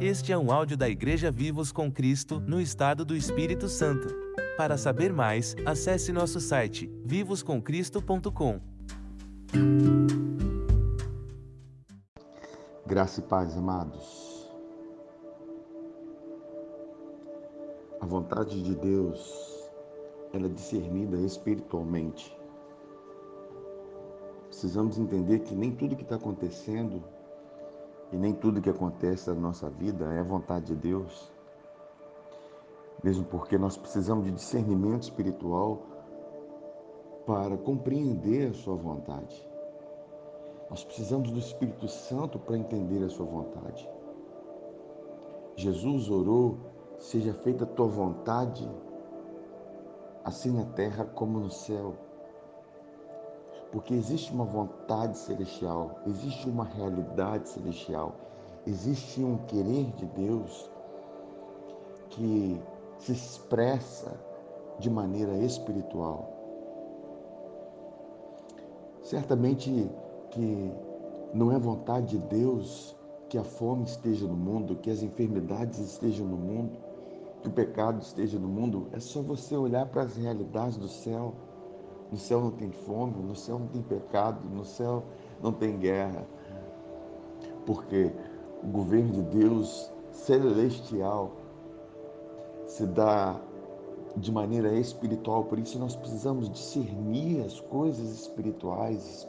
Este é um áudio da Igreja Vivos com Cristo, no estado do Espírito Santo. Para saber mais, acesse nosso site vivoscomcristo.com. Graça e paz, amados. A vontade de Deus, ela é discernida espiritualmente. Precisamos entender que nem tudo que está acontecendo e nem tudo que acontece na nossa vida é vontade de Deus. Mesmo porque nós precisamos de discernimento espiritual para compreender a Sua vontade. Nós precisamos do Espírito Santo para entender a Sua vontade. Jesus orou: seja feita a tua vontade, assim na terra como no céu. Porque existe uma vontade celestial, existe uma realidade celestial, existe um querer de Deus que se expressa de maneira espiritual. Certamente que não é vontade de Deus que a fome esteja no mundo, que as enfermidades estejam no mundo, que o pecado esteja no mundo. É só você olhar para as realidades do céu no céu não tem fome, no céu não tem pecado, no céu não tem guerra. Porque o governo de Deus celestial se dá de maneira espiritual, por isso nós precisamos discernir as coisas espirituais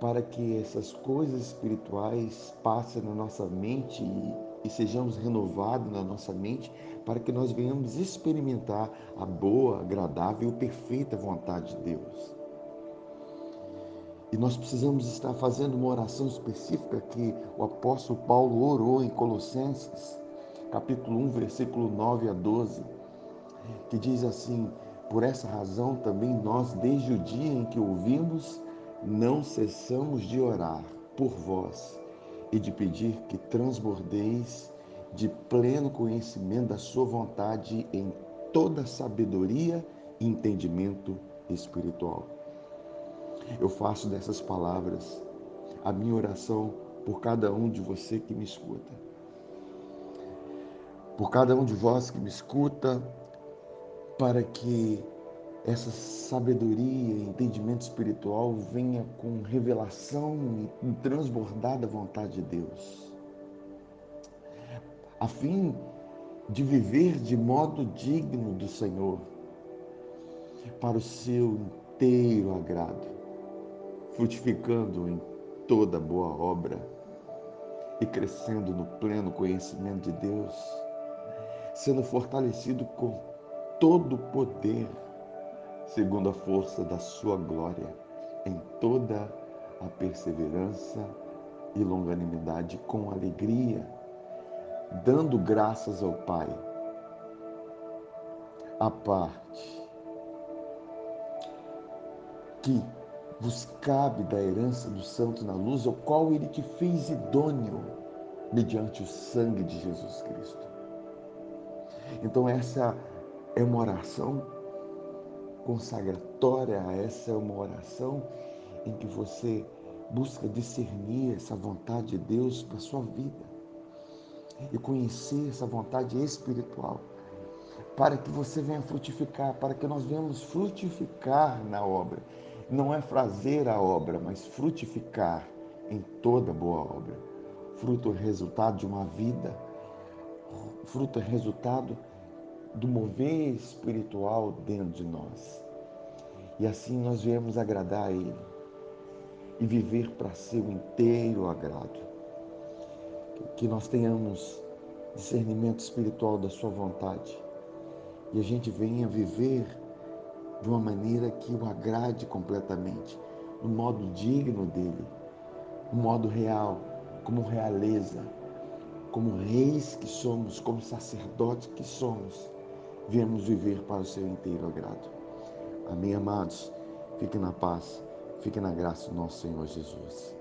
para que essas coisas espirituais passem na nossa mente e, e sejamos renovados na nossa mente para que nós venhamos experimentar a boa, agradável e perfeita vontade de Deus. E nós precisamos estar fazendo uma oração específica que o apóstolo Paulo orou em Colossenses, capítulo 1, versículo 9 a 12, que diz assim: Por essa razão também nós, desde o dia em que ouvimos, não cessamos de orar por vós e de pedir que transbordeis de pleno conhecimento da Sua vontade em toda sabedoria e entendimento espiritual. Eu faço dessas palavras a minha oração por cada um de você que me escuta. Por cada um de vós que me escuta, para que essa sabedoria e entendimento espiritual venha com revelação e transbordar da vontade de Deus. A fim de viver de modo digno do Senhor, para o seu inteiro agrado, frutificando em toda boa obra e crescendo no pleno conhecimento de Deus, sendo fortalecido com todo o poder, segundo a força da sua glória, em toda a perseverança e longanimidade com alegria dando graças ao Pai. A parte que vos cabe da herança do santo na luz, ao qual ele te fez idôneo mediante o sangue de Jesus Cristo. Então essa é uma oração consagratória, essa é uma oração em que você busca discernir essa vontade de Deus para a sua vida e conhecer essa vontade espiritual, para que você venha frutificar, para que nós venhamos frutificar na obra. Não é fazer a obra, mas frutificar em toda boa obra. Fruto é resultado de uma vida, fruto é resultado do mover espiritual dentro de nós. E assim nós viemos agradar a Ele e viver para seu inteiro agrado que nós tenhamos discernimento espiritual da Sua vontade e a gente venha viver de uma maneira que o agrade completamente, no modo digno dele, no modo real, como realeza, como reis que somos, como sacerdotes que somos, viemos viver para o seu inteiro agrado. Amém, amados? Fiquem na paz, fiquem na graça do nosso Senhor Jesus.